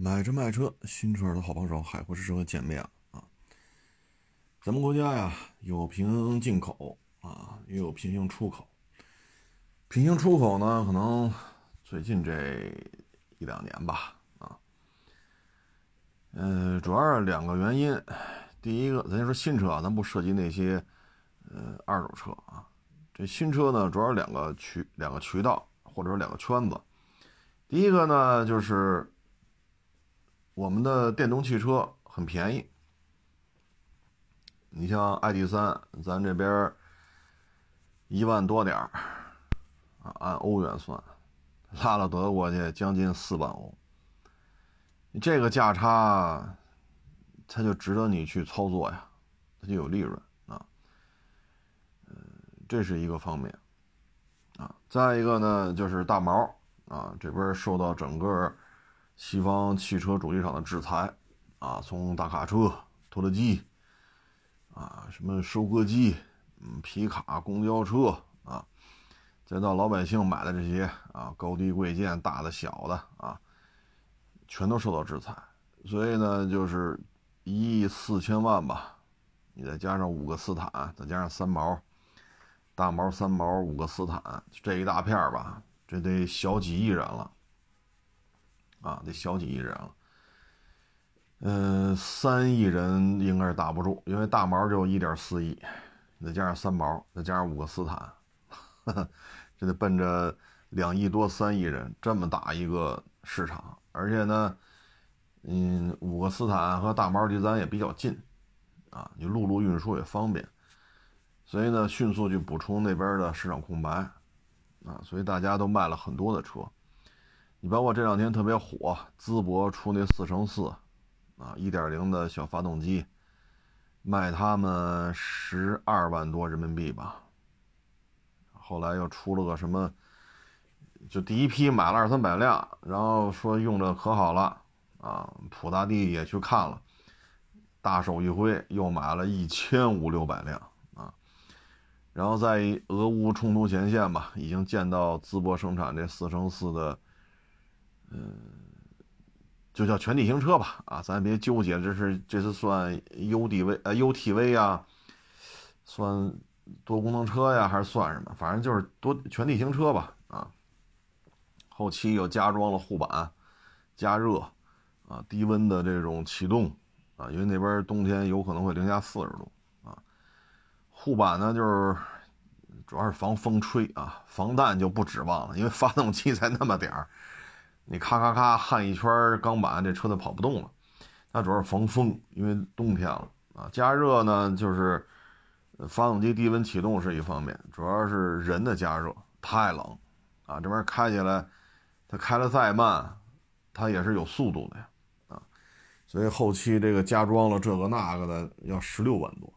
买车卖车，新车的好帮手，海阔试车见面了啊！咱们国家呀，有平行进口啊，也有平行出口。平行出口呢，可能最近这一两年吧，啊，嗯，主要是两个原因。第一个，咱就说新车啊，咱不涉及那些呃二手车啊。这新车呢，主要是两个渠两个渠道，或者说两个圈子。第一个呢，就是我们的电动汽车很便宜。你像 ID 三，咱这边一万多点儿啊，按欧元算，拉到德国去将近四万欧。这个价差，它就值得你去操作呀，它就有利润啊。嗯，这是一个方面啊。再一个呢，就是大毛。啊，这边受到整个西方汽车主机厂的制裁，啊，从大卡车、拖拉机，啊，什么收割机，嗯，皮卡、公交车，啊，再到老百姓买的这些啊，高低贵贱、大的、小的，啊，全都受到制裁。所以呢，就是一亿四千万吧，你再加上五个斯坦，再加上三毛、大毛、三毛、五个斯坦，这一大片吧。这得小几亿人了，啊，得小几亿人了。嗯，三亿人应该是打不住，因为大毛就一点四亿，再加上三毛，再加上五个斯坦，这得奔着两亿多、三亿人这么大一个市场。而且呢，嗯，五个斯坦和大毛离咱也比较近，啊，你陆路运输也方便，所以呢，迅速去补充那边的市场空白。啊，所以大家都卖了很多的车，你包括这两天特别火，淄博出那四乘四，啊，一点零的小发动机，卖他们十二万多人民币吧。后来又出了个什么，就第一批买了二三百辆，然后说用着可好了，啊，普大帝也去看了，大手一挥，又买了一千五六百辆。然后在俄乌冲突前线吧，已经见到淄博生产这四乘四的，嗯，就叫全地形车吧，啊，咱也别纠结，这是这是算 UDV 呃 UTV 啊，算多功能车呀，还是算什么？反正就是多全地形车吧，啊，后期又加装了护板，加热，啊，低温的这种启动，啊，因为那边冬天有可能会零下四十度。啊护板呢，就是主要是防风吹啊，防弹就不指望了，因为发动机才那么点儿，你咔咔咔焊一圈钢板，这车子跑不动了。它主要是防风，因为冬天了啊。加热呢，就是发动机低温启动是一方面，主要是人的加热太冷啊。这边开起来，它开的再慢，它也是有速度的呀啊。所以后期这个加装了这个那个的，要十六万多。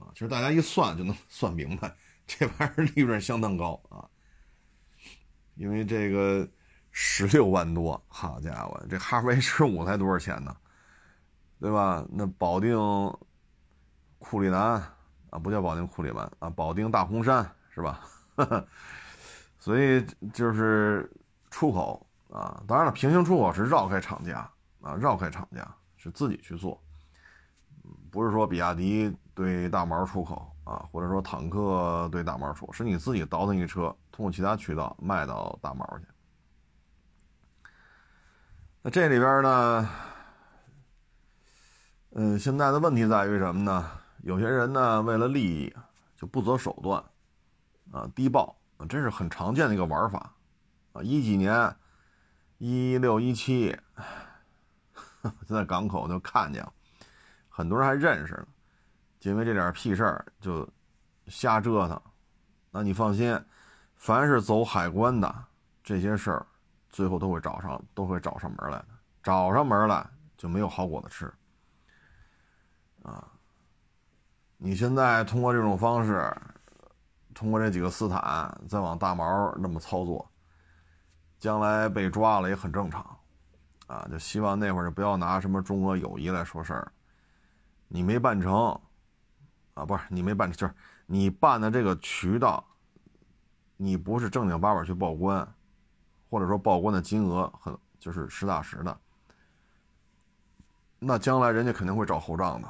啊，其实大家一算就能 算明白，这玩意儿利润相当高啊。因为这个十六万多，好家伙，这哈弗 H 五才多少钱呢？对吧？那保定库里南啊，不叫保定库里南啊，保定大红山是吧？所以就是出口啊，当然了，平行出口是绕开厂家啊，绕开厂家是自己去做，不是说比亚迪。对大毛出口啊，或者说坦克对大毛出，是你自己倒腾一车，通过其他渠道卖到大毛去。那这里边呢，嗯，现在的问题在于什么呢？有些人呢，为了利益就不择手段，啊，低报，这是很常见的一个玩法，啊，一几年，一六一七，在港口就看见了，很多人还认识呢。因为这点屁事儿就瞎折腾，那你放心，凡是走海关的这些事儿，最后都会找上，都会找上门来的。找上门来就没有好果子吃啊！你现在通过这种方式，通过这几个斯坦再往大毛那么操作，将来被抓了也很正常啊！就希望那会儿就不要拿什么中俄友谊来说事儿，你没办成。啊，不是你没办成，就是你办的这个渠道，你不是正经八百去报关，或者说报关的金额很就是实打实的，那将来人家肯定会找后账的。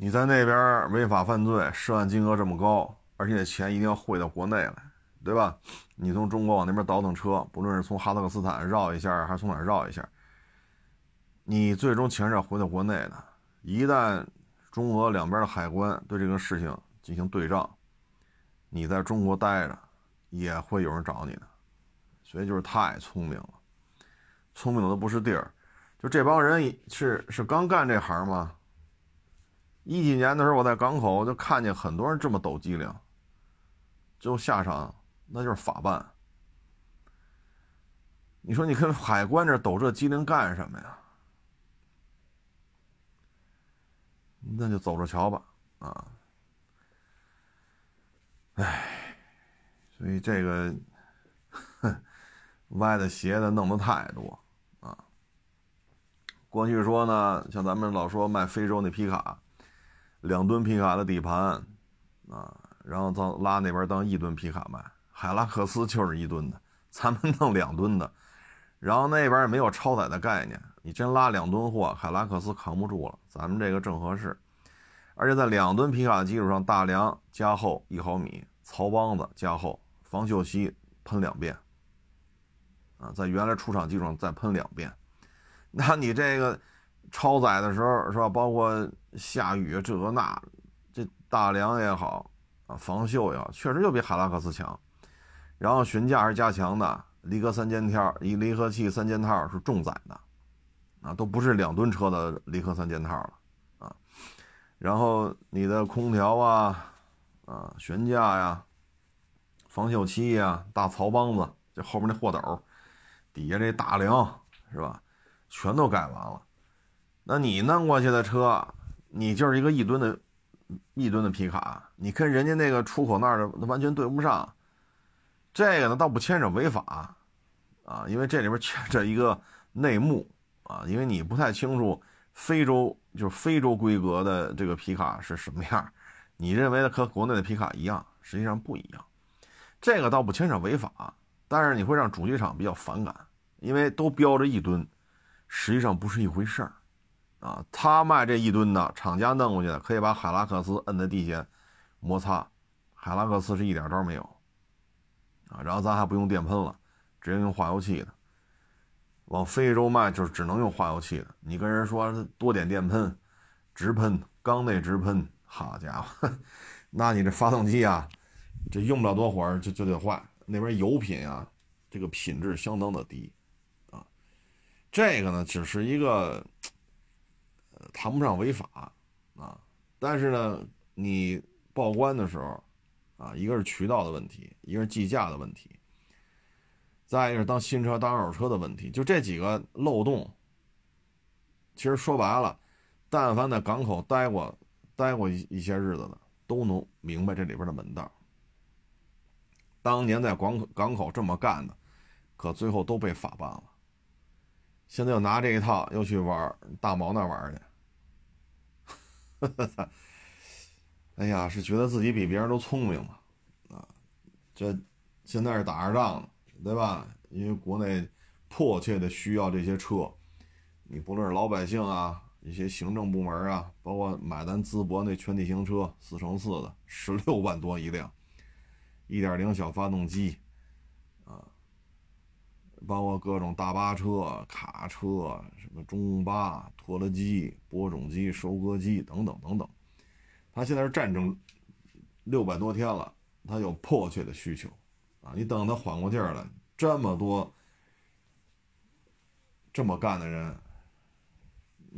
你在那边违法犯罪，涉案金额这么高，而且钱一定要汇到国内来，对吧？你从中国往那边倒腾车，不论是从哈萨克斯坦绕一下，还是从哪绕一下，你最终钱是要回到国内的。一旦中俄两边的海关对这个事情进行对账，你在中国待着也会有人找你的，所以就是太聪明了，聪明的都不是地儿。就这帮人是是刚干这行吗？一几年的时候，我在港口就看见很多人这么抖机灵，最后下场那就是法办。你说你跟海关这抖这机灵干什么呀？那就走着瞧吧，啊！哎，所以这个，哼，歪的斜的弄得太多啊。过去说呢，像咱们老说卖非洲那皮卡。两吨皮卡的底盘，啊，然后到拉那边当一吨皮卡卖，海拉克斯就是一吨的，咱们弄两吨的，然后那边也没有超载的概念，你真拉两吨货，海拉克斯扛不住了，咱们这个正合适，而且在两吨皮卡的基础上，大梁加厚一毫米，槽帮子加厚，防锈漆喷两遍，啊，在原来出厂基础上再喷两遍，那你这个。超载的时候是吧？包括下雨这个那，这大梁也好啊，防锈也好，确实就比海拉克斯强。然后悬架是加强的，离合三件套，一离合器三件套是重载的，啊，都不是两吨车的离合三件套了啊。然后你的空调啊，啊，悬架呀，防锈漆呀，大槽帮子，这后面那货斗，底下这大梁是吧？全都改完了。那你弄过去的车，你就是一个一吨的，一吨的皮卡，你跟人家那个出口那儿的完全对不上。这个呢倒不牵扯违法，啊，因为这里边牵扯一个内幕啊，因为你不太清楚非洲就是非洲规格的这个皮卡是什么样，你认为的和国内的皮卡一样，实际上不一样。这个倒不牵扯违法，但是你会让主机厂比较反感，因为都标着一吨，实际上不是一回事儿。啊，他卖这一吨的，厂家弄过去的，可以把海拉克斯摁在地下摩擦，海拉克斯是一点招没有。啊，然后咱还不用电喷了，直接用化油器的。往非洲卖就是只能用化油器的，你跟人说多点电喷，直喷，缸内直喷，好家伙，那你这发动机啊，这用不了多会儿就就得坏。那边油品啊，这个品质相当的低，啊，这个呢只是一个。谈不上违法，啊，但是呢，你报关的时候，啊，一个是渠道的问题，一个是计价的问题，再一个是当新车当二手车的问题，就这几个漏洞。其实说白了，但凡在港口待过、待过一一些日子的，都能明白这里边的门道。当年在港口港口这么干的，可最后都被法办了。现在又拿这一套，又去玩大毛那玩去。哎呀，是觉得自己比别人都聪明嘛？啊，这现在是打着仗呢，对吧？因为国内迫切的需要这些车，你不论是老百姓啊，一些行政部门啊，包括买咱淄博那全地形车，四乘四的，十六万多一辆，一点零小发动机，啊，包括各种大巴车、卡车。什么中巴、拖拉机、播种机、收割机等等等等，他现在是战争六百多天了，他有迫切的需求啊！你等他缓过劲儿来，这么多这么干的人，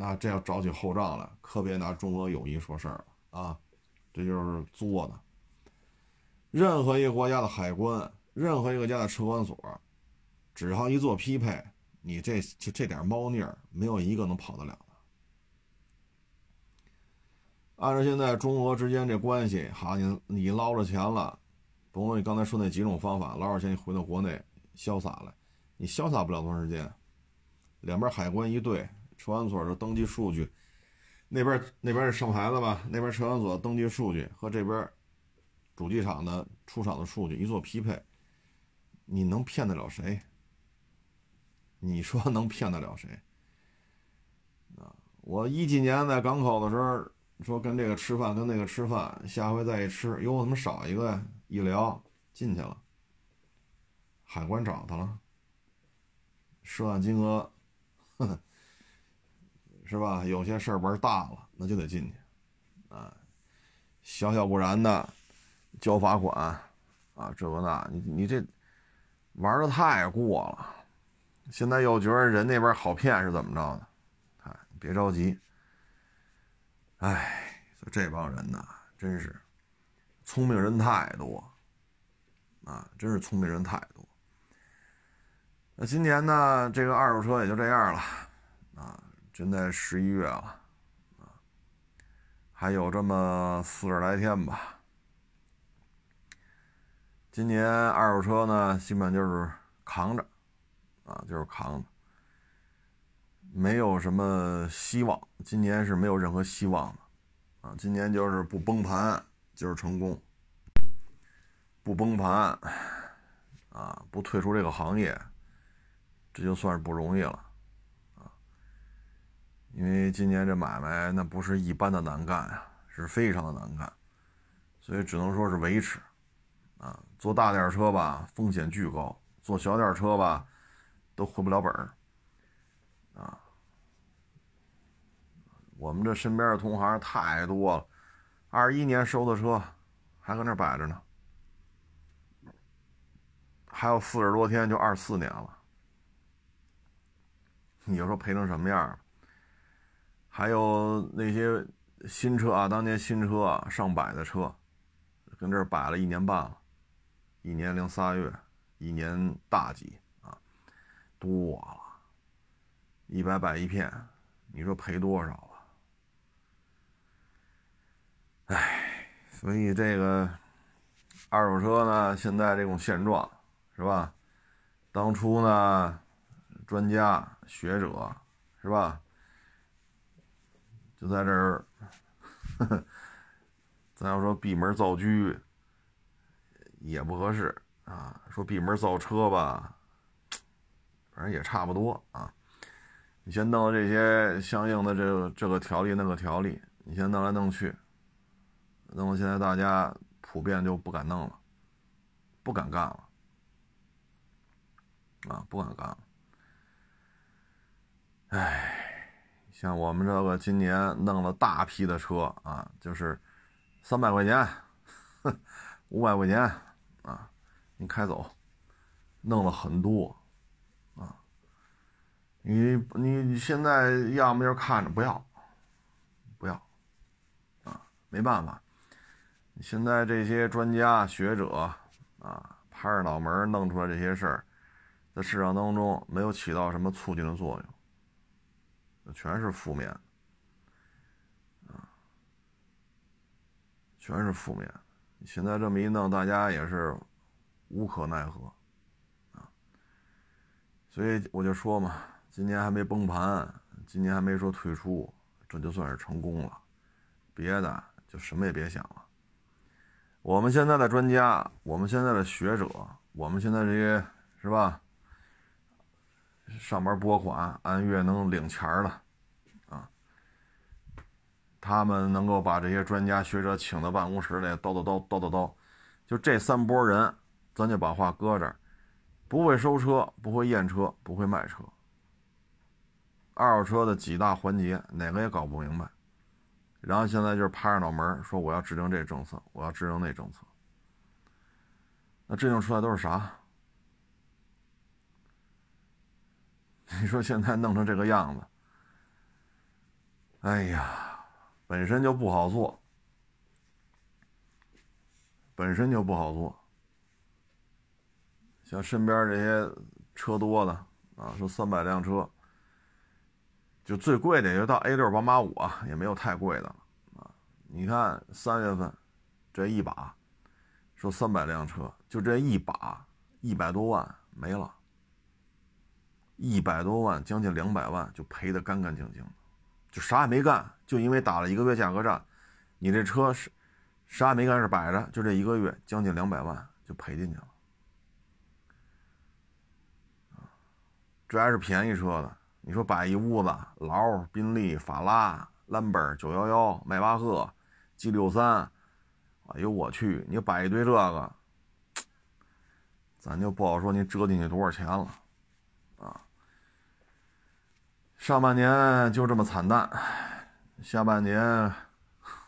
那这要找起后账来，可别拿中俄友谊说事儿了啊！这就是作的。任何一个国家的海关，任何一个家的车管所，只要一做匹配。你这就这点猫腻儿，没有一个能跑得了的。按照现在中俄之间这关系，好，你你捞着钱了，甭管你刚才说那几种方法，捞着钱你回到国内潇洒了，你潇洒不了多长时间。两边海关一对，车管所的登记数据，那边那边是生牌子吧？那边车管所登记数据和这边主机厂的出厂的数据一做匹配，你能骗得了谁？你说能骗得了谁？啊，我一几年在港口的时候，说跟这个吃饭，跟那个吃饭，下回再一吃，哟，怎么少一个呀？一聊进去了，海关找他了，涉案金额，呵呵是吧？有些事儿玩大了，那就得进去，啊，小小不然的，交罚款，啊，这个那，你你这玩的太过了，现在又觉得人那边好骗是怎么着的？哎，别着急，哎，这帮人呐，真是。聪明人太多，啊，真是聪明人太多。那今年呢，这个二手车也就这样了，现在十一月了，啊，还有这么四十来天吧。今年二手车呢，基本就是扛着，啊，就是扛着，没有什么希望。今年是没有任何希望的，啊，今年就是不崩盘。就是成功，不崩盘，啊，不退出这个行业，这就算是不容易了，因为今年这买卖那不是一般的难干呀，是非常的难干，所以只能说是维持，啊，做大点车吧，风险巨高；做小点车吧，都回不了本儿，啊，我们这身边的同行太多了。二一年收的车，还搁那摆着呢，还有四十多天就二四年了，你就说赔成什么样还有那些新车啊，当年新车上百的车，跟这儿摆了一年半了，一年零仨月，一年大几啊，多了，一百摆一片，你说赔多少？唉，所以这个二手车呢，现在这种现状是吧？当初呢，专家学者是吧？就在这儿，咱要说闭门造车也不合适啊。说闭门造车吧，反正也差不多啊。你先弄这些相应的这个这个条例那个条例，你先弄来弄去。那么现在大家普遍就不敢弄了，不敢干了，啊，不敢干了。哎，像我们这个今年弄了大批的车啊，就是三百块钱、五百块钱啊，你开走，弄了很多啊。你你现在要么就看着不要，不要，啊，没办法。现在这些专家学者啊，拍着脑门弄出来这些事儿，在市场当中没有起到什么促进的作用，全是负面，啊，全是负面。现在这么一弄，大家也是无可奈何，啊，所以我就说嘛，今年还没崩盘，今年还没说退出，这就算是成功了，别的就什么也别想了。我们现在的专家，我们现在的学者，我们现在这些是吧？上班拨款，按月能领钱的，啊，他们能够把这些专家学者请到办公室里叨叨叨叨叨叨，就这三拨人，咱就把话搁这儿，不会收车，不会验车，不会卖车，二手车的几大环节哪个也搞不明白。然后现在就是拍着脑门说我要制定这政策，我要制定那政策。那制定出来都是啥？你说现在弄成这个样子，哎呀，本身就不好做，本身就不好做。像身边这些车多的啊，说三百辆车。就最贵的也就到 A 六宝马五啊，也没有太贵的了啊。你看三月份这一把说三百辆车，就这一把一百多万没了，一百多万将近两百万就赔得干干净净，就啥也没干，就因为打了一个月价格战，你这车是啥也没干是摆着，就这一个月将近两百万就赔进去了这还是便宜车的。你说摆一屋子，劳、宾利、法拉、兰博、九幺幺、迈巴赫、G 六三，哎呦我去，你摆一堆这个，咱就不好说你折进去多少钱了，上半年就这么惨淡，下半年，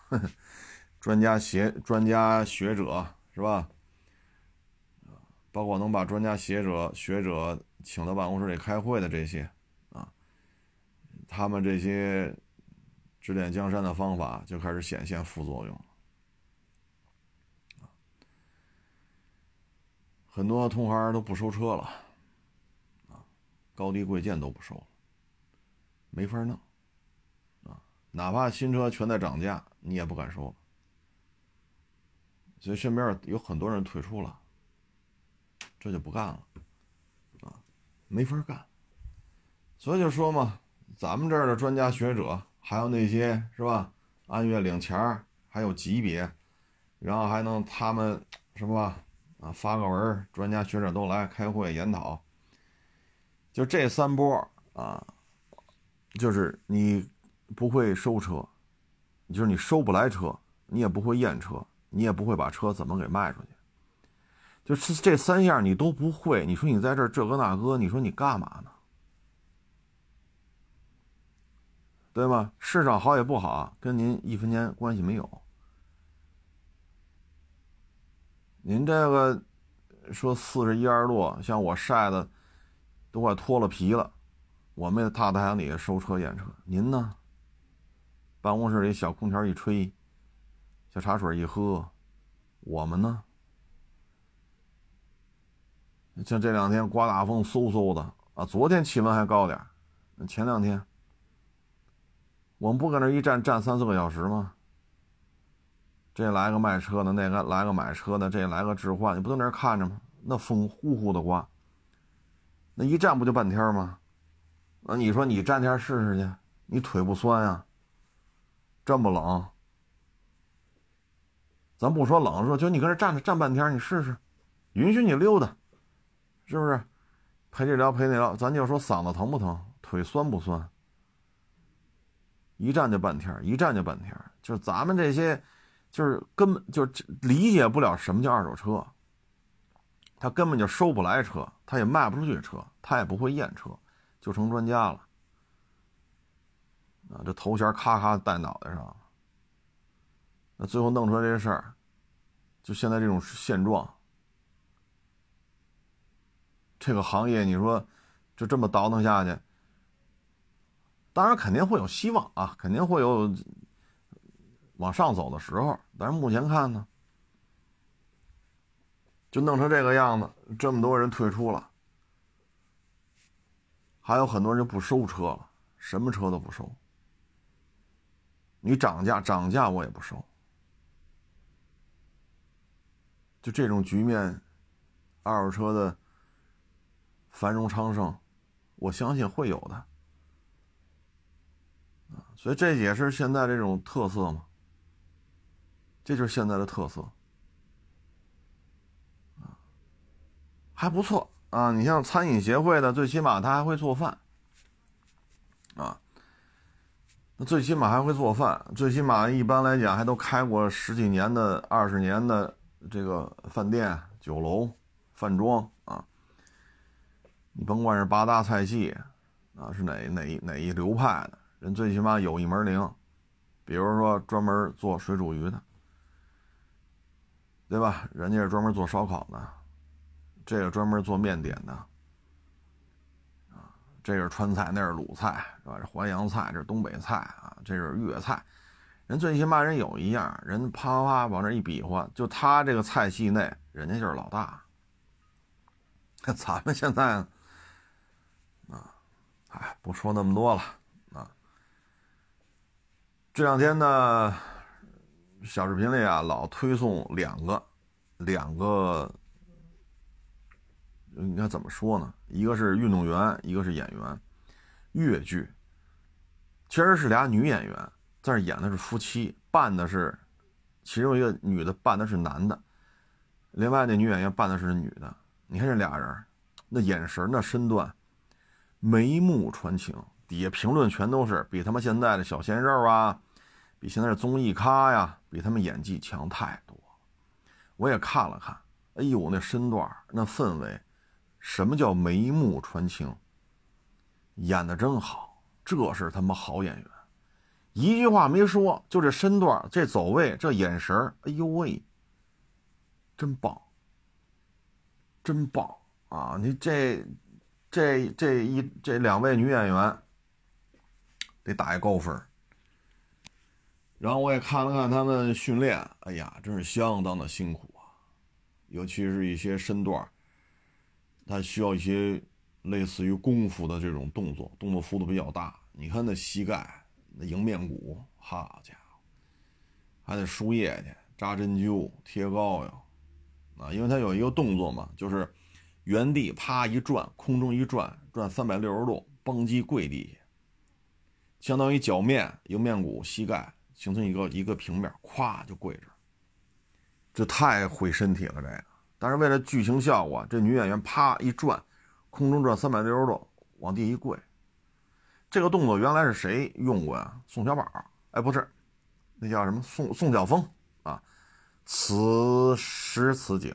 专家学专家学者是吧？包括能把专家学者学者请到办公室里开会的这些，啊，他们这些指点江山的方法就开始显现副作用很多同行都不收车了，啊，高低贵贱都不收了，没法弄，啊，哪怕新车全在涨价，你也不敢收，所以身边有很多人退出了。这就不干了，啊，没法干，所以就说嘛，咱们这儿的专家学者，还有那些是吧，按月领钱儿，还有级别，然后还能他们是吧，啊，发个文，专家学者都来开会研讨，就这三波啊，就是你不会收车，就是你收不来车，你也不会验车，你也不会把车怎么给卖出去。就是这三样你都不会，你说你在这这个那个，你说你干嘛呢？对吗？市场好也不好，跟您一分钱关系没有。您这个说四十一二多，像我晒的都快脱了皮了，我们也大太阳底下收车验车。您呢？办公室里小空调一吹，小茶水一喝，我们呢？像这两天刮大风，嗖嗖的啊！昨天气温还高点前两天我们不搁那一站站三四个小时吗？这来个卖车的，那个来个买车的，这来个置换，你不都那看着吗？那风呼呼的刮，那一站不就半天吗？那你说你站天试试去，你腿不酸呀？这么冷，咱不说冷，说就你搁这站着站半天，你试试，允许你溜达。是不是陪这聊陪那聊？咱就说嗓子疼不疼，腿酸不酸？一站就半天，一站就半天。就是咱们这些，就是根本就理解不了什么叫二手车。他根本就收不来车，他也卖不出去车，他也不会验车，就成专家了。啊，这头衔咔咔戴脑袋上，那最后弄出来这事儿，就现在这种现状。这个行业，你说就这么倒腾下去，当然肯定会有希望啊，肯定会有往上走的时候。但是目前看呢，就弄成这个样子，这么多人退出了，还有很多人不收车了，什么车都不收。你涨价涨价我也不收，就这种局面，二手车的。繁荣昌盛，我相信会有的，所以这也是现在这种特色嘛，这就是现在的特色，还不错啊。你像餐饮协会的，最起码他还会做饭啊，那最起码还会做饭，最起码一般来讲还都开过十几年的、二十年的这个饭店、酒楼、饭庄啊。你甭管是八大菜系，啊，是哪哪哪一流派的人，最起码有一门灵，比如说专门做水煮鱼的，对吧？人家是专门做烧烤的，这个专门做面点的，啊，这是川菜，那是鲁菜，是吧？这淮扬菜，这是东北菜啊，这是粤菜，人最起码人有一样，人啪啪啪往那一比划，就他这个菜系内，人家就是老大。咱们现在。啊哎，不说那么多了啊！这两天呢，小视频里啊，老推送两个，两个，应该怎么说呢？一个是运动员，一个是演员，越剧。其实是俩女演员，在这演的是夫妻，扮的是，其中一个女的扮的是男的，另外那女演员扮的是女的。你看这俩人，那眼神，那身段。眉目传情，底下评论全都是比他们现在的小鲜肉啊，比现在的综艺咖呀，比他们演技强太多。我也看了看，哎呦，那身段，那氛围，什么叫眉目传情？演的真好，这是他妈好演员，一句话没说，就这身段，这走位，这眼神哎呦喂，真棒，真棒啊！你这。这这一这两位女演员得打一高分然后我也看了看他们训练，哎呀，真是相当的辛苦啊，尤其是一些身段，它需要一些类似于功夫的这种动作，动作幅度比较大。你看那膝盖、那迎面骨，好家伙，还得输液去、扎针灸、贴膏药啊，因为它有一个动作嘛，就是。原地啪一转，空中一转，转三百六十度，蹦击跪地下，相当于脚面、迎面骨、膝盖形成一个一个平面，咵就跪着。这太毁身体了，这个。但是为了剧情效果，这女演员啪一转，空中转三百六十度，往地一跪。这个动作原来是谁用过呀？宋小宝？哎，不是，那叫什么？宋宋晓峰啊。此时此景，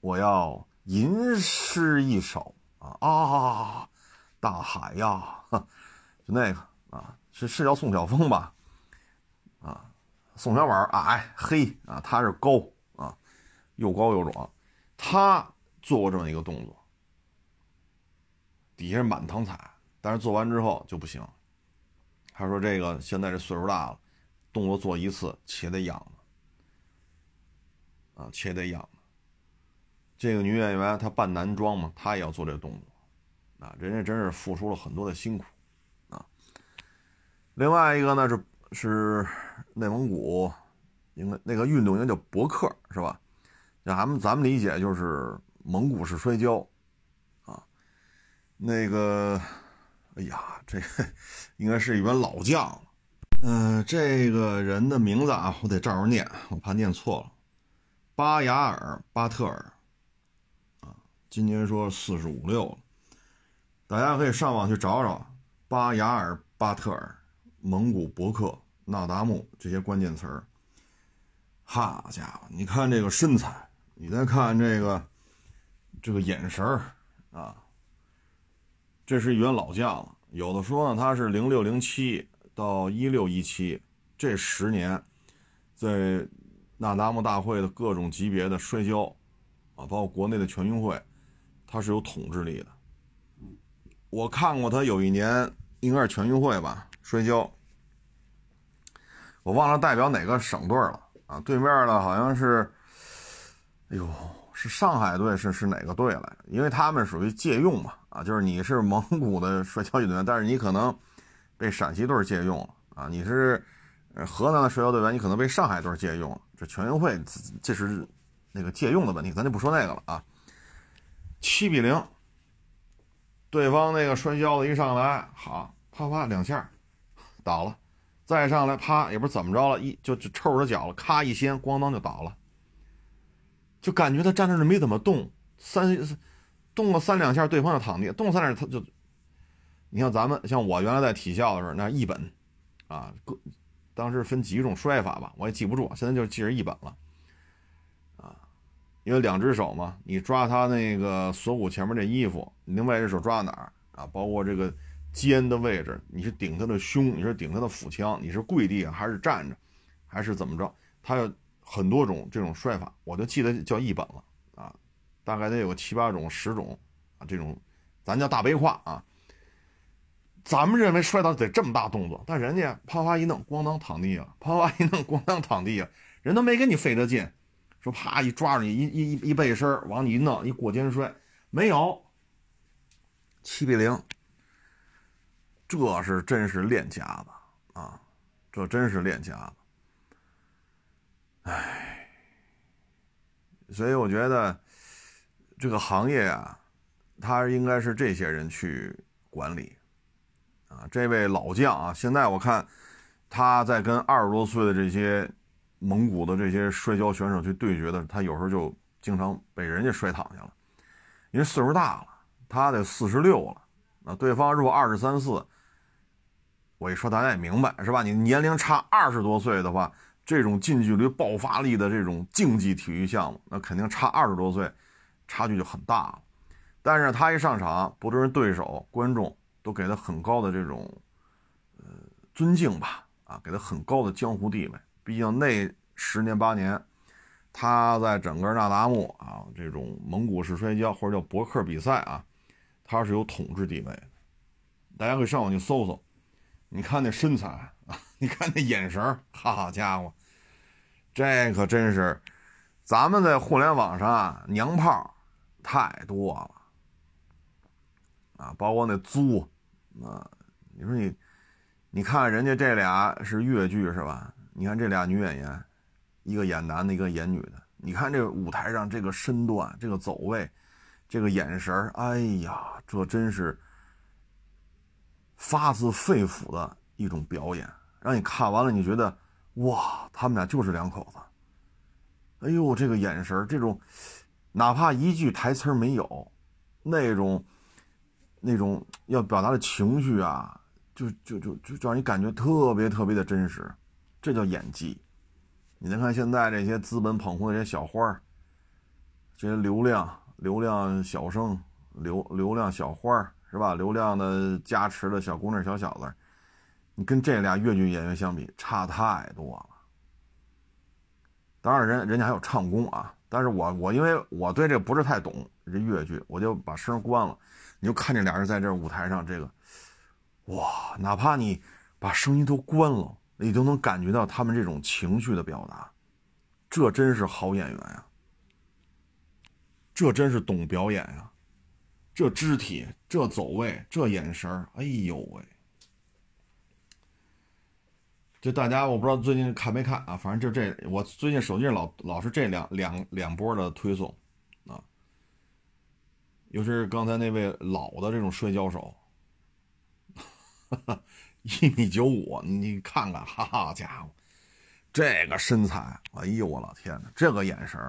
我要。吟诗一首啊啊，大海呀，就那个啊，是是叫宋晓峰吧？啊，宋小宝矮黑啊，他是高啊，又高又壮，他做过这么一个动作，底下满堂彩，但是做完之后就不行。他说这个现在这岁数大了，动作做一次且得养啊，且得养。这个女演员她扮男装嘛，她也要做这个动作，啊，人家真是付出了很多的辛苦，啊。另外一个呢是是内蒙古，应该那个运动应该叫博克是吧？咱们咱们理解就是蒙古式摔跤，啊，那个，哎呀，这应该是一员老将了，嗯，这个人的名字啊，我得照着念，我怕念错了，巴雅尔巴特尔。啊今年说四十五六了，大家可以上网去找找巴雅尔巴特尔、蒙古博克、纳达慕这些关键词儿。好家伙，你看这个身材，你再看这个这个眼神儿啊，这是一员老将了。有的说呢，他是零六零七到一六一七这十年，在纳达慕大会的各种级别的摔跤啊，包括国内的全运会。他是有统治力的。我看过他有一年，应该是全运会吧，摔跤。我忘了代表哪个省队了啊？对面的好像是，哎呦，是上海队，是是哪个队来？因为他们属于借用嘛，啊，就是你是蒙古的摔跤运动员，但是你可能被陕西队借用了啊。你是河南的摔跤队员，你可能被上海队借用了。这全运会，这是那个借用的问题，咱就不说那个了啊。七比零，对方那个摔跤的一上来，好，啪啪两下，倒了，再上来，啪，也不知怎么着了，一就就抽着脚了，咔一掀，咣当就倒了，就感觉他站那儿没怎么动，三动了三两下，对方就躺地，动三两下他就，你像咱们，像我原来在体校的时候，那一本，啊，各当时分几种摔法吧，我也记不住，现在就记着一本了。啊因为两只手嘛，你抓他那个锁骨前面这衣服，另外一只手抓哪儿啊？包括这个肩的位置，你是顶他的胸，你是顶他的腹腔，你是跪地还是站着，还是怎么着？他要很多种这种摔法，我就记得叫一本了啊，大概得有个七八种、十种啊，这种咱叫大背胯啊。咱们认为摔倒得这么大动作，但人家啪啪一弄，咣当躺地上，啪啪一弄，咣当躺地上，人都没跟你费这劲。说啪一抓着你一一一背身往你一弄一过肩摔没有，七比零，这是真是练家子啊，这真是练家子，哎，所以我觉得这个行业啊，他应该是这些人去管理啊。这位老将啊，现在我看他在跟二十多岁的这些。蒙古的这些摔跤选手去对决的，他有时候就经常被人家摔躺下了，因为岁数大了，他得四十六了那对方如果二十三四，我一说大家也明白是吧？你年龄差二十多岁的话，这种近距离爆发力的这种竞技体育项目，那肯定差二十多岁，差距就很大了。但是他一上场，不论是对手、观众，都给他很高的这种呃尊敬吧，啊，给他很高的江湖地位。毕竟那十年八年。他在整个那达慕啊，这种蒙古式摔跤或者叫博克比赛啊，他是有统治地位的。大家可以上网去搜搜，你看那身材啊，你看那眼神好家伙，这可真是，咱们在互联网上啊，娘炮太多了啊，包括那租啊，你说你，你看人家这俩是越剧是吧？你看这俩女演员。一个演男的，一个演女的。你看这舞台上这个身段、这个走位、这个眼神哎呀，这真是发自肺腑的一种表演，让你看完了，你觉得哇，他们俩就是两口子。哎呦，这个眼神这种哪怕一句台词没有，那种那种要表达的情绪啊，就就就就让你感觉特别特别的真实，这叫演技。你再看现在这些资本捧红的这些小花儿，这些流量、流量小生、流流量小花儿是吧？流量的加持的小姑娘、小小子，跟这俩越剧演员相比，差太多了。当然，人人家还有唱功啊，但是我我因为我对这不是太懂这越剧，我就把声关了。你就看这俩人在这舞台上，这个哇，哪怕你把声音都关了。你都能感觉到他们这种情绪的表达，这真是好演员呀！这真是懂表演呀！这肢体、这走位、这眼神哎呦喂！就大家，我不知道最近看没看啊？反正就这，我最近手机上老老是这两两两波的推送啊，尤其是刚才那位老的这种摔跤手。哈哈。一米九五，你看看，哈哈家伙，这个身材，哎呦我老天哪，这个眼神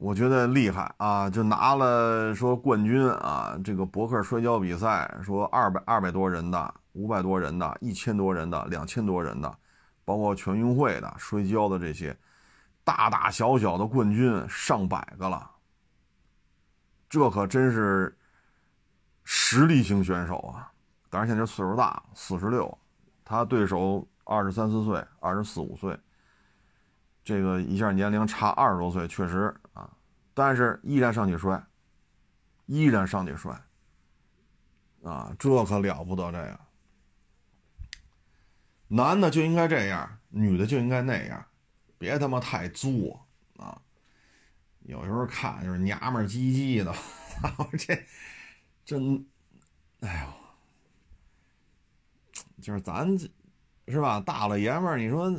我觉得厉害啊！就拿了说冠军啊，这个博客摔跤比赛，说二百二百多人的，五百多人的，一千多人的，两千多人的，包括全运会的摔跤的这些大大小小的冠军上百个了，这可真是。实力型选手啊，当然现在岁数大，四十六，他对手二十三四岁，二十四五岁，这个一下年龄差二十多岁，确实啊，但是依然上去摔，依然上去摔，啊，这可了不得，这个男的就应该这样，女的就应该那样，别他妈太作啊！有时候看就是娘们唧唧的，这。真，哎呦，就是咱，是吧？大老爷们儿，你说，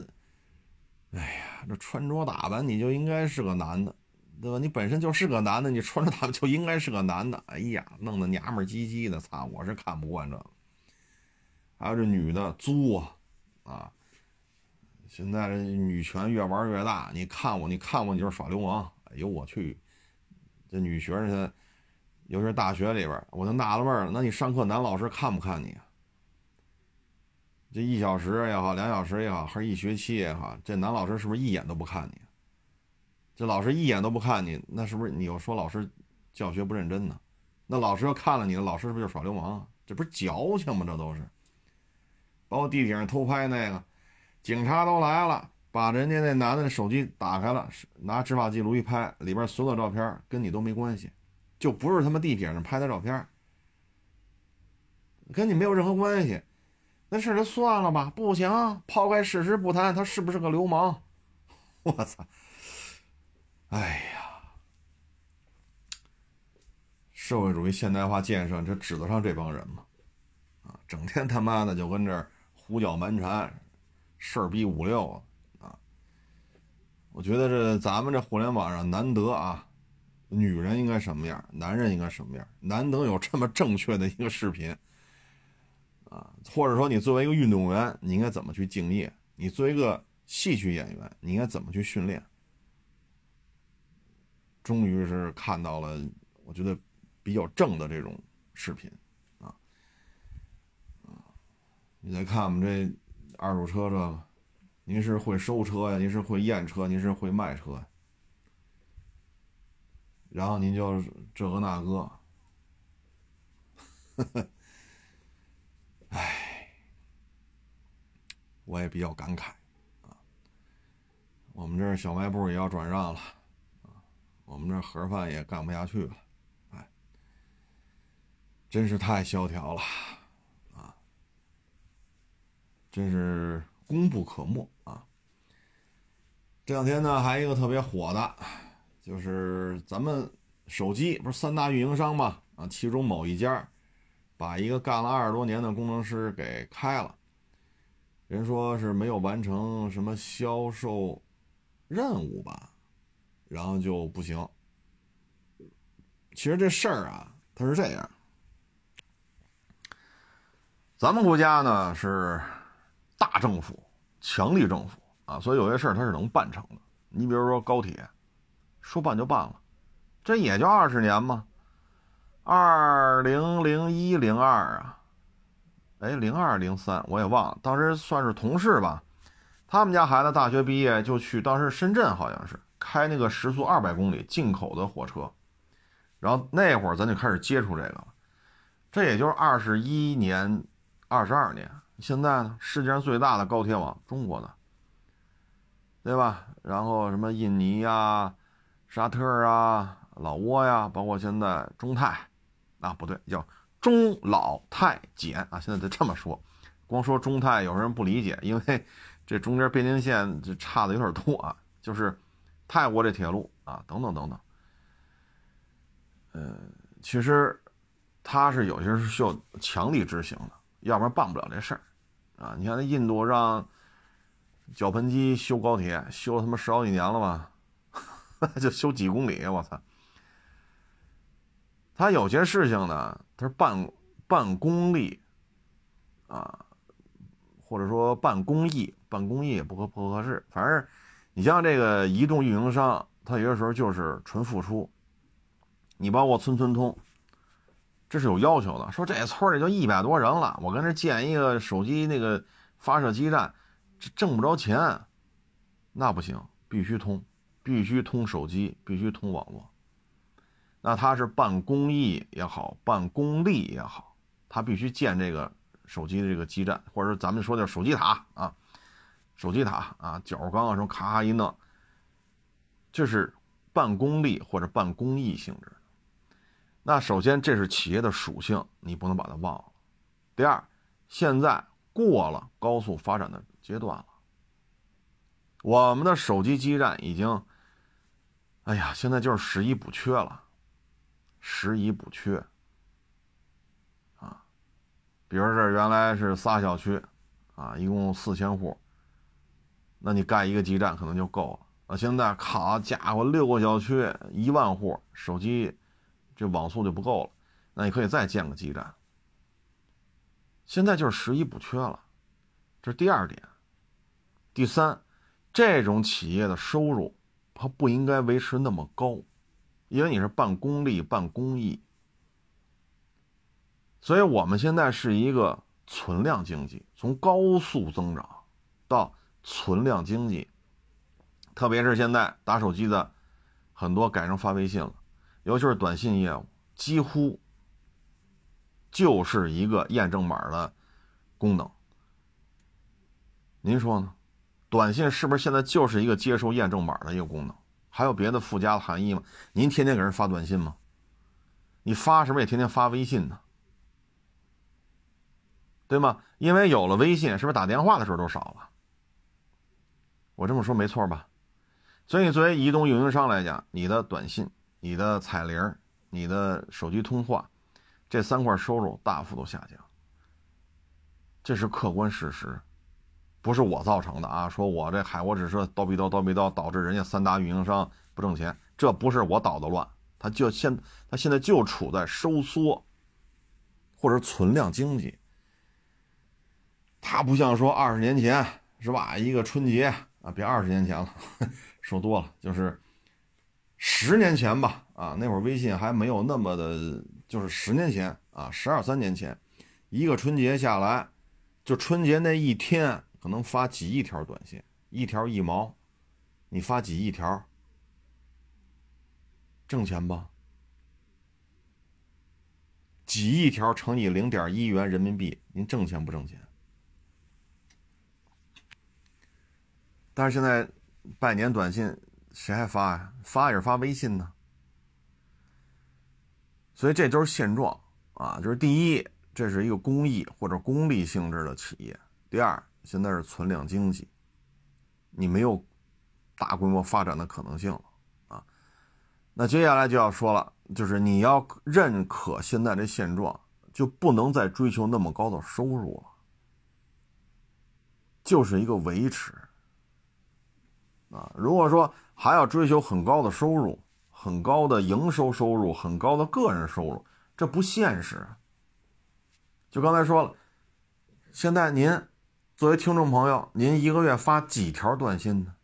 哎呀，这穿着打扮你就应该是个男的，对吧？你本身就是个男的，你穿着打扮就应该是个男的。哎呀，弄得娘们儿唧唧的，操！我是看不惯这个。还有这女的作啊，啊！现在这女权越玩越大，你看我，你看我，你就是耍流氓。哎呦我去，这女学生。尤其是大学里边，我就纳了闷了。那你上课，男老师看不看你？啊这一小时也好，两小时也好，还是一学期也好，这男老师是不是一眼都不看你？这老师一眼都不看你，那是不是你又说老师教学不认真呢？那老师要看了你的，老师是不是就耍流氓？这不是矫情吗？这都是。包括地铁上偷拍那个，警察都来了，把人家那男的手机打开了，拿执法记录一拍，里边所有照片跟你都没关系。就不是他妈地铁上拍的照片，跟你没有任何关系，那事就算了吧。不行，抛开事实不谈，他是不是个流氓？我操！哎呀，社会主义现代化建设，这指得上这帮人吗？啊，整天他妈的就跟这儿胡搅蛮缠，事儿逼五六啊！我觉得这咱们这互联网上难得啊。女人应该什么样？男人应该什么样？难得有这么正确的一个视频啊！或者说，你作为一个运动员，你应该怎么去敬业？你作为一个戏曲演员，你应该怎么去训练？终于是看到了我觉得比较正的这种视频啊，你再看我们这二手车这个，您是会收车呀？您是会验车？您是会卖车？然后您就这个那个，呵呵，唉，我也比较感慨啊。我们这小卖部也要转让了啊，我们这盒饭也干不下去了，哎，真是太萧条了啊，真是功不可没啊。这两天呢，还有一个特别火的。就是咱们手机不是三大运营商嘛？啊，其中某一家把一个干了二十多年的工程师给开了，人说是没有完成什么销售任务吧，然后就不行。其实这事儿啊，它是这样，咱们国家呢是大政府、强力政府啊，所以有些事儿它是能办成的。你比如说高铁。说办就办了，这也就二十年嘛，二零零一零二啊，哎，零二零三我也忘了，当时算是同事吧。他们家孩子大学毕业就去，当时深圳好像是开那个时速二百公里进口的火车，然后那会儿咱就开始接触这个了。这也就是二十一年、二十二年。现在呢，世界上最大的高铁网，中国的，对吧？然后什么印尼呀？沙特啊，老挝呀，包括现在中泰，啊不对，叫中老泰简啊，现在得这么说。光说中泰，有人不理解，因为 这中间边境线这差的有点多啊。就是泰国这铁路啊，等等等等。嗯，其实它是有些是需要强力执行的，要不然办不了这事儿啊。你看那印度让脚盆机修高铁，修了他妈十好几年了吧？就修几公里，我操！他有些事情呢，他是办办公力啊，或者说办公益，办公益不合不合适。反正你像这个移动运营商，他有些时候就是纯付出。你包括村村通，这是有要求的，说这村里就一百多人了，我跟这建一个手机那个发射基站，这挣不着钱，那不行，必须通。必须通手机，必须通网络。那他是办公益也好，办公利也好，他必须建这个手机的这个基站，或者说咱们说叫手机塔啊，手机塔啊，角钢啊什么咔咔一弄，这是办公利或者办公益性质。那首先这是企业的属性，你不能把它忘了。第二，现在过了高速发展的阶段了，我们的手机基站已经。哎呀，现在就是十一补缺了，十一补缺啊！比如这原来是仨小区，啊，一共四千户，那你盖一个基站可能就够了。啊，现在好家伙，六个小区一万户，手机这网速就不够了，那你可以再建个基站。现在就是十一补缺了，这是第二点。第三，这种企业的收入。它不应该维持那么高，因为你是办公利、办公益，所以我们现在是一个存量经济，从高速增长到存量经济。特别是现在打手机的很多改成发微信了，尤其是短信业务，几乎就是一个验证码的功能。您说呢？短信是不是现在就是一个接收验证码的一个功能？还有别的附加的含义吗？您天天给人发短信吗？你发是不是也天天发微信呢？对吗？因为有了微信，是不是打电话的时候都少了？我这么说没错吧？所以作为移动运营商来讲，你的短信、你的彩铃、你的手机通话，这三块收入大幅度下降，这是客观事实。不是我造成的啊！说我这海沃指数叨逼叨叨逼叨，导致人家三大运营商不挣钱，这不是我捣的乱，他就现他现在就处在收缩或者存量经济。他不像说二十年前是吧？一个春节啊，别二十年前了，说多了，就是十年前吧啊，那会儿微信还没有那么的，就是十年前啊，十二三年前，一个春节下来，就春节那一天可能发几亿条短信，一条一毛，你发几亿条，挣钱吧？几亿条乘以零点一元人民币，您挣钱不挣钱？但是现在拜年短信谁还发呀？发也是发微信呢。所以这都是现状啊，就是第一，这是一个公益或者公利性质的企业；第二，现在是存量经济，你没有大规模发展的可能性了啊。那接下来就要说了，就是你要认可现在这现状，就不能再追求那么高的收入了，就是一个维持啊。如果说还要追求很高的收入，很高的营收收入，很高的个人收入，这不现实。就刚才说了，现在您作为听众朋友，您一个月发几条短信呢？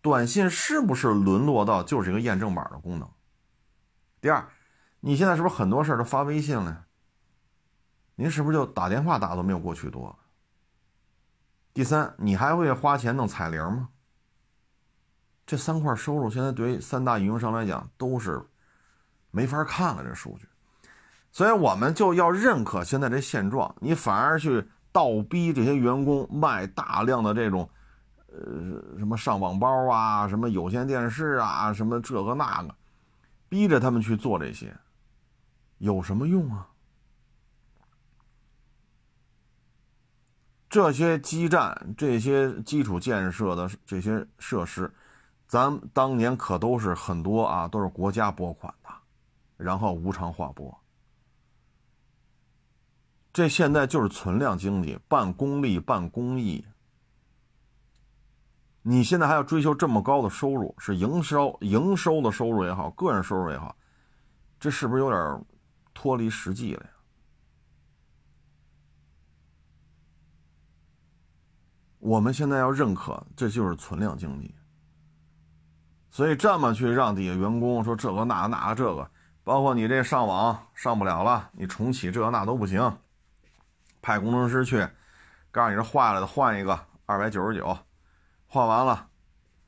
短信是不是沦落到就是一个验证码的功能？第二，你现在是不是很多事都发微信了？您是不是就打电话打都没有过去多？第三，你还会花钱弄彩铃吗？这三块收入现在对于三大运营商来讲都是没法看了，这数据，所以我们就要认可现在这现状。你反而去倒逼这些员工卖大量的这种，呃，什么上网包啊，什么有线电视啊，什么这个那个，逼着他们去做这些，有什么用啊？这些基站、这些基础建设的这些设施。咱当年可都是很多啊，都是国家拨款的，然后无偿划拨。这现在就是存量经济，半公立半公益。你现在还要追求这么高的收入，是营收营收的收入也好，个人收入也好，这是不是有点脱离实际了呀？我们现在要认可，这就是存量经济。所以这么去让底下员工说这个那个那个这个，包括你这上网上不了了，你重启这个那都不行，派工程师去，告诉你这坏了的换一个二百九十九，换完了，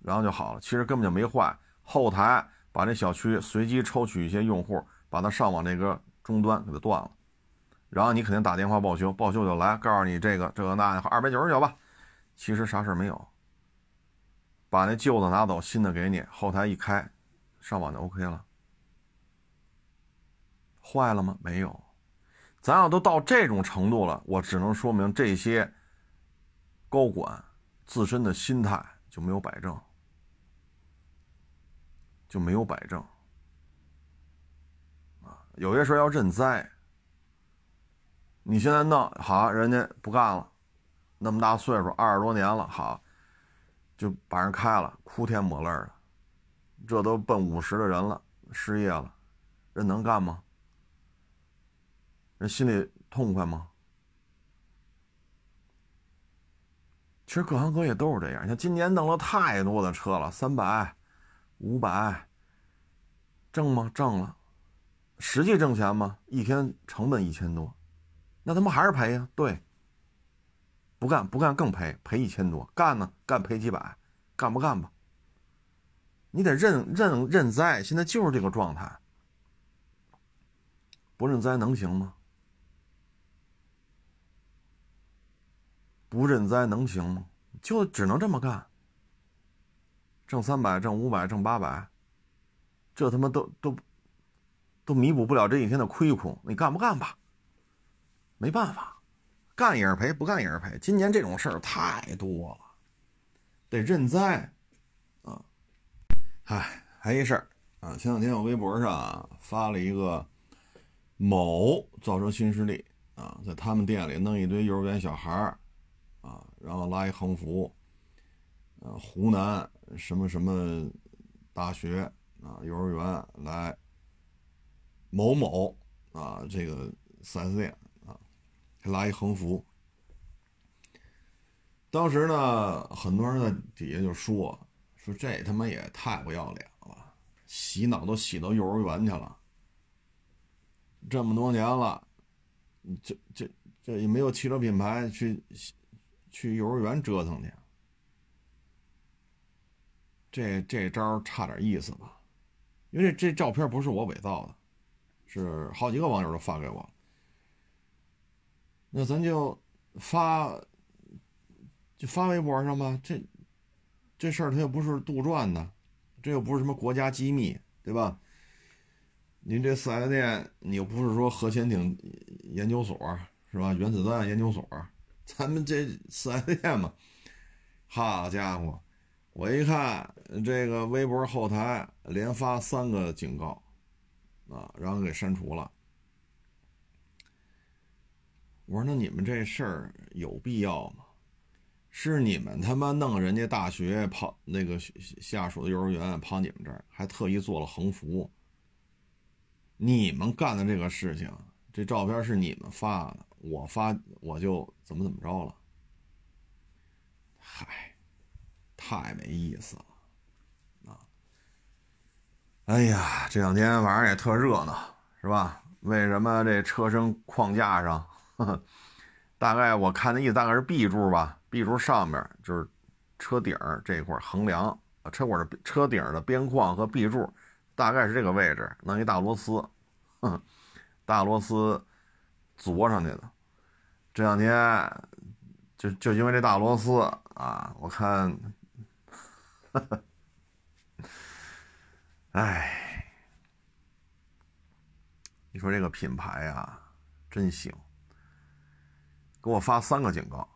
然后就好了。其实根本就没坏，后台把这小区随机抽取一些用户，把他上网这个终端给它断了，然后你肯定打电话报修，报修就来告诉你这个这个那二百九十九吧，其实啥事没有。把那旧的拿走，新的给你。后台一开，上网就 OK 了。坏了吗？没有。咱要都到这种程度了，我只能说明这些高管自身的心态就没有摆正，就没有摆正。啊，有些事要认栽。你现在弄好，人家不干了，那么大岁数，二十多年了，好。就把人开了，哭天抹泪的，这都奔五十的人了，失业了，人能干吗？人心里痛快吗？其实各行各业都是这样。像今年弄了太多的车了，三百、五百，挣吗？挣了，实际挣钱吗？一天成本一千多，那他妈还是赔呀？对。不干不干更赔赔一千多，干呢干赔几百，干不干吧？你得认认认栽，现在就是这个状态，不认栽能行吗？不认栽能行吗？就只能这么干，挣三百挣五百挣八百，这他妈都都都弥补不了这一天的亏空，你干不干吧？没办法。干也是赔，不干也是赔。今年这种事儿太多了，得认栽啊！嗨，还一事儿啊，前两天我微博上发了一个某造车新势力啊，在他们店里弄一堆幼儿园小孩儿啊，然后拉一横幅，呃，湖南什么什么大学啊，幼儿园来某某啊，这个四 S 店。还拉一横幅，当时呢，很多人在底下就说：“说这他妈也太不要脸了，洗脑都洗到幼儿园去了。这么多年了，这这这也没有汽车品牌去去幼儿园折腾去。这这招差点意思吧？因为这这照片不是我伪造的，是好几个网友都发给我。那咱就发就发微博上吧。这这事儿他又不是杜撰的，这又不是什么国家机密，对吧？您这四 S 店，你又不是说核潜艇研究所是吧？原子弹研究所，咱们这四 S 店嘛，好家伙！我一看这个微博后台连发三个警告，啊，然后给删除了。我说那你们这事儿有必要吗？是你们他妈弄人家大学跑那个下属的幼儿园跑你们这儿，还特意做了横幅。你们干的这个事情，这照片是你们发的，我发我就怎么怎么着了。嗨。太没意思了，啊！哎呀，这两天晚上也特热闹，是吧？为什么这车身框架上，呵呵大概我看的意思大概是 B 柱吧？B 柱上面就是车顶这块横梁，车管的车顶的边框和 B 柱，大概是这个位置，弄一大螺丝，哼，大螺丝琢上去的。这两天就就因为这大螺丝啊，我看。哈哈，哎，你说这个品牌啊，真行，给我发三个警告，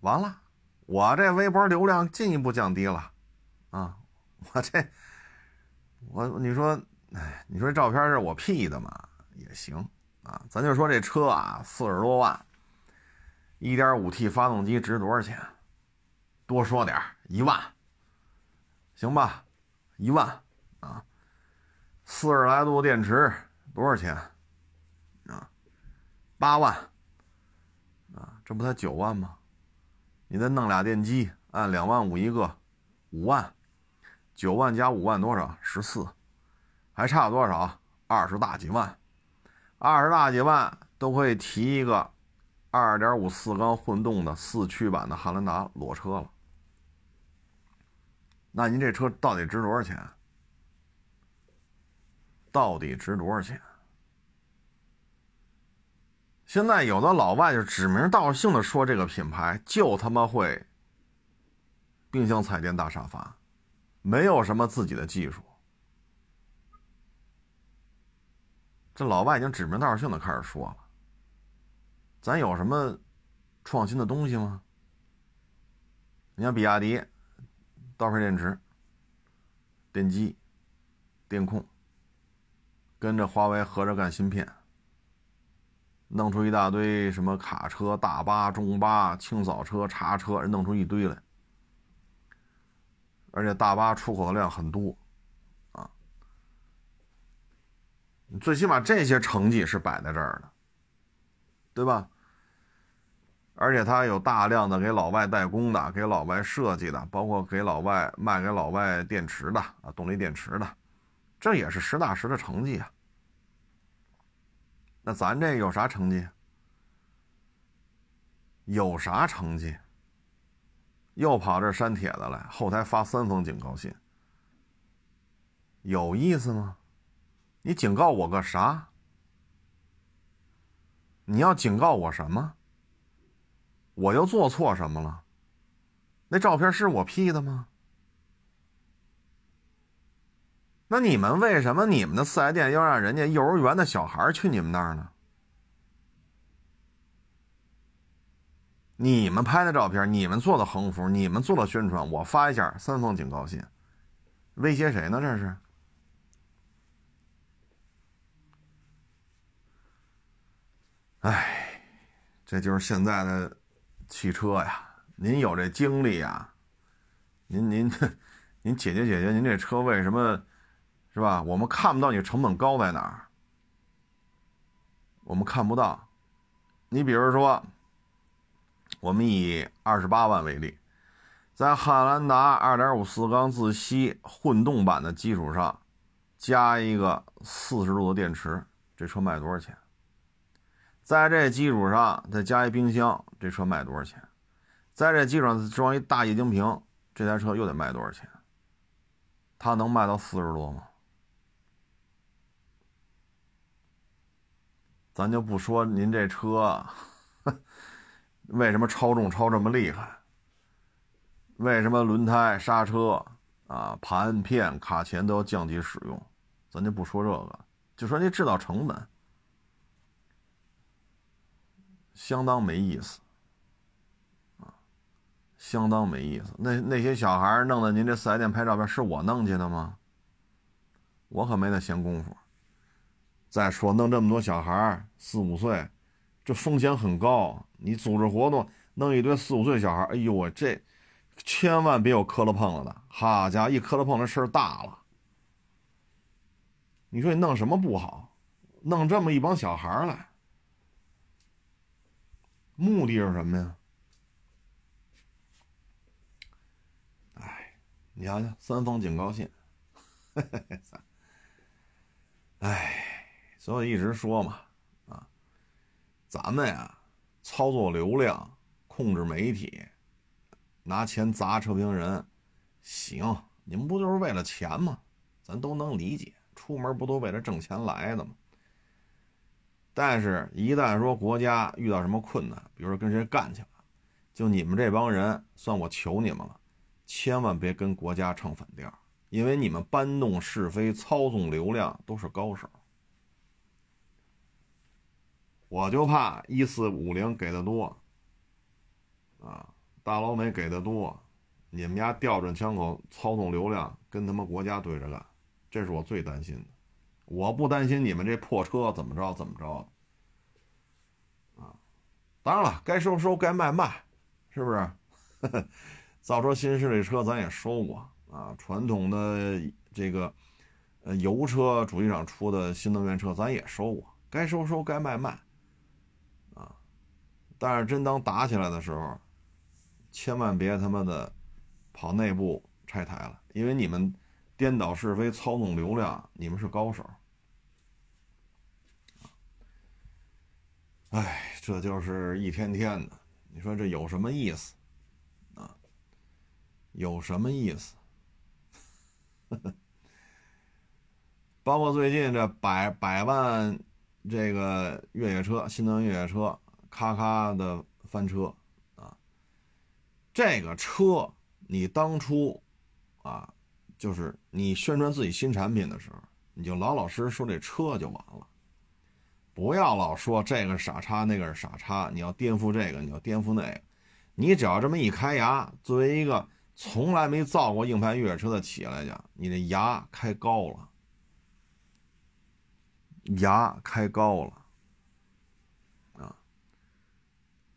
完了，我这微博流量进一步降低了，啊，我这，我你说，哎，你说这照片是我 P 的嘛，也行啊，咱就说这车啊，四十多万，一点五 T 发动机值多少钱？多说点一万。行吧，一万啊，四十来度电池多少钱啊？八万啊，这不才九万吗？你再弄俩电机，按两万五一个，五万，九万加五万多少？十四，还差多少？二十大几万，二十大几万都可以提一个二点五四缸混动的四驱版的汉兰达裸车了。那您这车到底值多少钱？到底值多少钱？现在有的老外就指名道姓的说这个品牌就他妈会冰箱彩电大沙发，没有什么自己的技术。这老外已经指名道姓的开始说了，咱有什么创新的东西吗？你像比亚迪。刀片电池、电机、电控，跟着华为合着干芯片，弄出一大堆什么卡车、大巴、中巴、清扫车、叉车，弄出一堆来，而且大巴出口的量很多，啊，最起码这些成绩是摆在这儿的，对吧？而且它有大量的给老外代工的，给老外设计的，包括给老外卖给老外电池的啊，动力电池的，这也是实打实的成绩啊。那咱这有啥成绩？有啥成绩？又跑这删帖子来，后台发三封警告信，有意思吗？你警告我个啥？你要警告我什么？我又做错什么了？那照片是我 P 的吗？那你们为什么你们的四 S 店要让人家幼儿园的小孩去你们那儿呢？你们拍的照片，你们做的横幅，你们做的宣传，我发一下三封警告信，威胁谁呢？这是？哎，这就是现在的。汽车呀，您有这精力啊？您您您解决解决您这车为什么是吧？我们看不到你成本高在哪儿，我们看不到。你比如说，我们以二十八万为例，在汉兰达二点五四缸自吸混动版的基础上，加一个四十度的电池，这车卖多少钱？在这基础上再加一冰箱，这车卖多少钱？在这基础上装一大液晶屏，这台车又得卖多少钱？它能卖到四十多吗？咱就不说您这车 为什么超重超这么厉害，为什么轮胎、刹车啊、盘片、卡钳都要降级使用，咱就不说这个，就说这制造成本相当没意思啊，相当没意思。那那些小孩弄的，您这四 S 店拍照片是我弄去的吗？我可没那闲工夫。再说弄这么多小孩四五岁，这风险很高。你组织活动弄一堆四五岁小孩哎呦我这，千万别有磕了碰了的。好家伙，一磕了碰，这事儿大了。你说你弄什么不好？弄这么一帮小孩来，目的是什么呀？哎，你想想，三方警告信。哎。所以一直说嘛，啊，咱们呀，操作流量，控制媒体，拿钱砸车评人，行，你们不就是为了钱吗？咱都能理解，出门不都为了挣钱来的吗？但是，一旦说国家遇到什么困难，比如说跟谁干去了就你们这帮人，算我求你们了，千万别跟国家唱反调，因为你们搬弄是非、操纵流量都是高手。我就怕一四五零给的多，啊，大老美给的多，你们家调转枪口操纵流量，跟他妈国家对着干，这是我最担心的。我不担心你们这破车怎么着怎么着，啊，当然了，该收收，该卖卖，是不是？造车新势力车咱也收过啊，传统的这个呃油车主机厂出的新能源车咱也收过，该收收，该卖卖。啊但是真当打起来的时候，千万别他妈的跑内部拆台了，因为你们颠倒是非、操纵流量，你们是高手。哎，这就是一天天的，你说这有什么意思啊？有什么意思？包括最近这百百万这个越野车，新能源越野车。咔咔的翻车，啊，这个车你当初啊，就是你宣传自己新产品的时候，你就老老实实说这车就完了，不要老说这个傻叉，那个是傻叉，你要颠覆这个，你要颠覆那个，你只要这么一开牙，作为一个从来没造过硬派越野车的企业来讲，你的牙开高了，牙开高了。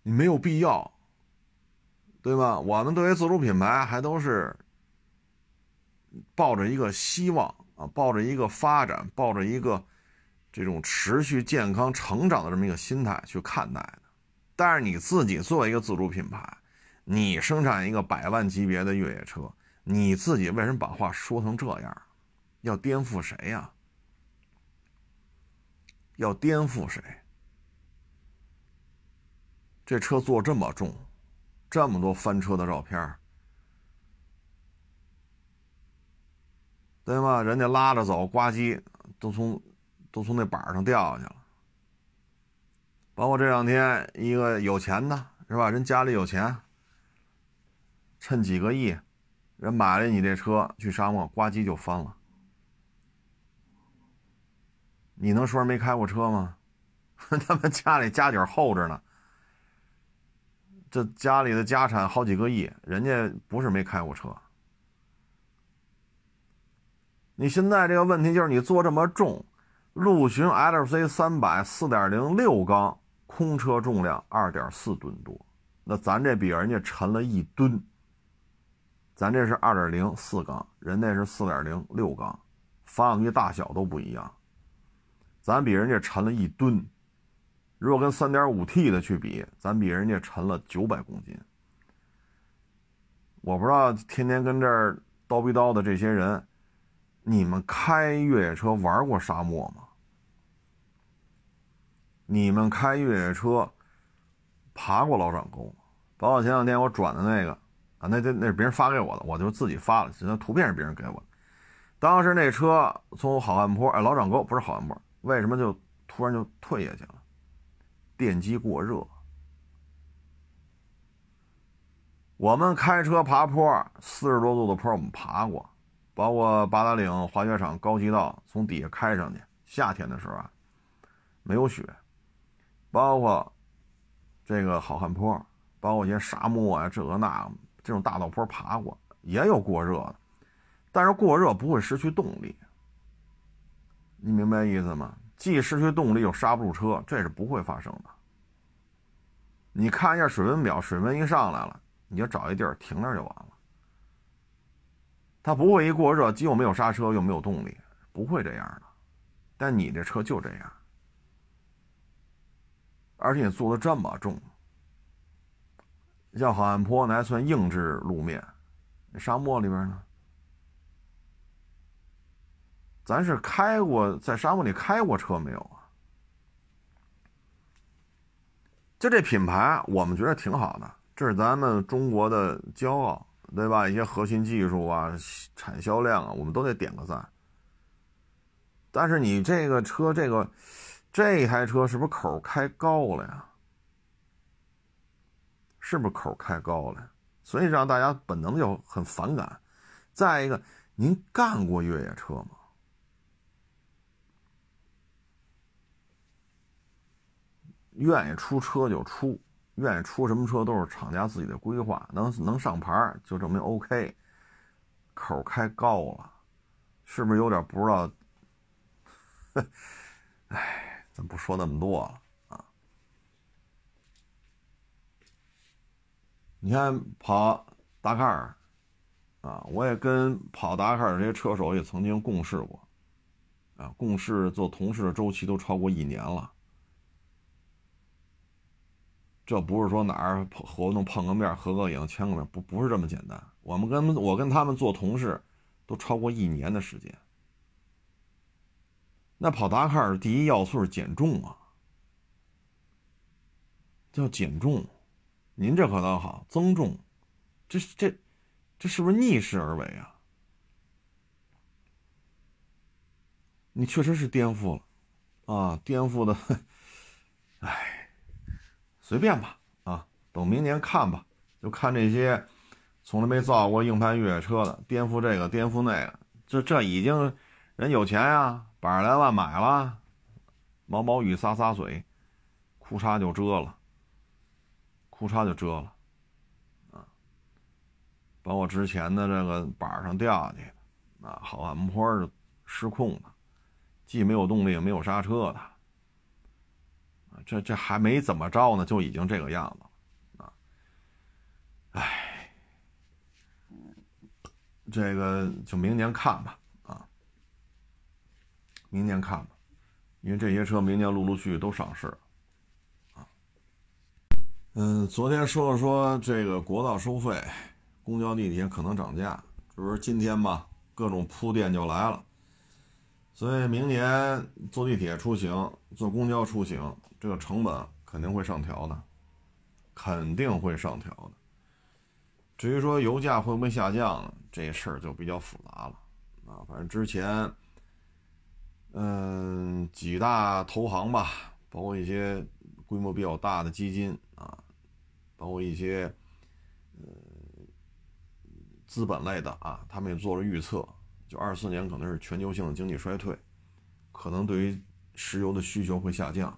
你没有必要，对吧？我们作为自主品牌，还都是抱着一个希望啊，抱着一个发展，抱着一个这种持续健康成长的这么一个心态去看待的。但是你自己作为一个自主品牌，你生产一个百万级别的越野车，你自己为什么把话说成这样？要颠覆谁呀？要颠覆谁？这车坐这么重，这么多翻车的照片对吗？人家拉着走，呱唧，都从都从那板上掉下去了。包括这两天，一个有钱的是吧？人家里有钱，趁几个亿，人买了你这车去沙漠，呱唧就翻了。你能说没开过车吗？他们家里家底厚着呢。这家里的家产好几个亿，人家不是没开过车。你现在这个问题就是你做这么重，陆巡 LC 三百四点零六缸，空车重量二点四吨多，那咱这比人家沉了一吨。咱这是二点零四缸，人那是四点零六缸，发动机大小都不一样，咱比人家沉了一吨。如果跟 3.5T 的去比，咱比人家沉了900公斤。我不知道天天跟这儿叨逼叨的这些人，你们开越野车玩过沙漠吗？你们开越野车爬过老掌沟吗？包括前两天我转的那个啊，那那那是别人发给我的，我就自己发了，那图片是别人给我的。当时那车从好汉坡，哎，老掌沟不是好汉坡，为什么就突然就退下去了？电机过热。我们开车爬坡，四十多度的坡我们爬过，包括八达岭滑雪场高级道，从底下开上去，夏天的时候啊，没有雪，包括这个好汉坡，包括一些沙漠啊，这个那这种大道坡爬过，也有过热的，但是过热不会失去动力，你明白意思吗？既失去动力又刹不住车，这是不会发生的。你看一下水温表，水温一上来了。你就找一地儿停那儿就完了。它不会一过热，既又没有刹车，又没有动力，不会这样的。但你这车就这样，而且你做的这么重，像好汉坡那还算硬质路面，沙漠里边呢，咱是开过在沙漠里开过车没有啊？就这品牌，我们觉得挺好的。这是咱们中国的骄傲，对吧？一些核心技术啊、产销量啊，我们都得点个赞。但是你这个车，这个这台车是不是口开高了呀？是不是口开高了？所以让大家本能就很反感。再一个，您干过越野车吗？愿意出车就出。愿意出什么车都是厂家自己的规划，能能上牌就证明 OK。口开高了，是不是有点不知道？哎，咱不说那么多了啊。你看跑达喀尔啊，我也跟跑达喀尔这些车手也曾经共事过啊，共事做同事的周期都超过一年了。这不是说哪儿活动碰个面、合个影、签个名，不不是这么简单。我们跟我跟他们做同事，都超过一年的时间。那跑达喀尔第一要素是减重啊，叫减重。您这可倒好，增重，这这这是不是逆势而为啊？你确实是颠覆了啊，颠覆的，哎。随便吧，啊，等明年看吧，就看这些从来没造过硬派越野车的，颠覆这个，颠覆那个，这这已经人有钱呀，百来万买了，毛毛雨洒洒水，裤衩就遮了，裤衩就遮了，啊，把我之前的这个板上掉下去，啊，好汉坡是失控了，既没有动力，也没有刹车的。这这还没怎么着呢，就已经这个样子了，啊，哎，这个就明年看吧，啊，明年看吧，因为这些车明年陆陆续续都上市，啊，嗯，昨天说了说这个国道收费，公交地铁可能涨价，就是今天吧，各种铺垫就来了，所以明年坐地铁出行，坐公交出行。这个成本肯定会上调的，肯定会上调的。至于说油价会不会下降，这事儿就比较复杂了啊。反正之前，嗯，几大投行吧，包括一些规模比较大的基金啊，包括一些呃资本类的啊，他们也做了预测，就二四年可能是全球性的经济衰退，可能对于石油的需求会下降。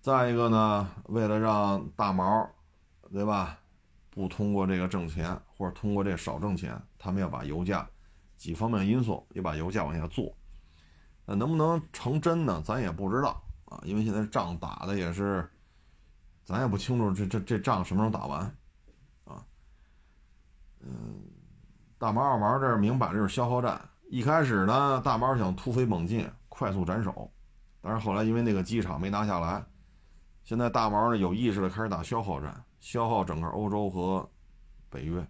再一个呢，为了让大毛，对吧，不通过这个挣钱，或者通过这少挣钱，他们要把油价几方面因素也把油价往下做。那能不能成真呢？咱也不知道啊，因为现在仗打的也是，咱也不清楚这这这仗什么时候打完啊。嗯，大毛二毛这明摆着就是消耗战。一开始呢，大毛想突飞猛进，快速斩首，但是后来因为那个机场没拿下来。现在大毛呢有意识的开始打消耗战，消耗整个欧洲和北约，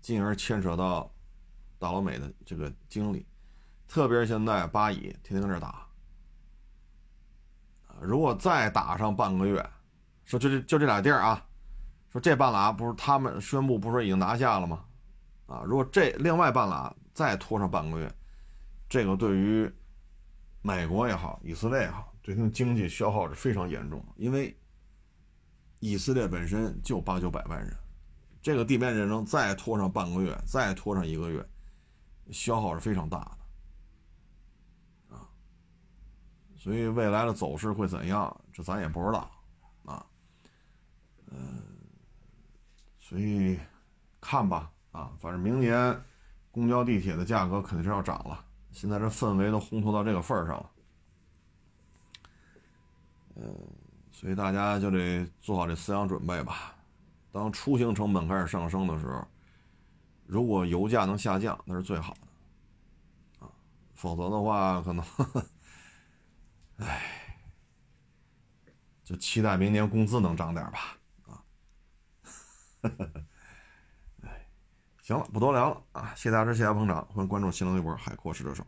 进而牵扯到大老美的这个经历，特别是现在巴以天天跟这打，如果再打上半个月，说就这就这俩地儿啊，说这半拉不是他们宣布不是已经拿下了吗？啊，如果这另外半拉再拖上半个月，这个对于美国也好，以色列也好，对他们经济消耗是非常严重，因为以色列本身就八九百万人，这个地面战争再拖上半个月，再拖上一个月，消耗是非常大的，啊，所以未来的走势会怎样，这咱也不知道，啊，嗯，所以看吧，啊，反正明年公交地铁的价格肯定是要涨了。现在这氛围都烘托到这个份儿上了，嗯，所以大家就得做好这思想准备吧。当出行成本开始上升的时候，如果油价能下降，那是最好的，啊，否则的话，可能，唉，就期待明年工资能涨点吧，哎，行了，不多聊了啊！谢谢大家支持，谢谢捧场，欢迎关注新浪微博“海阔试车手”。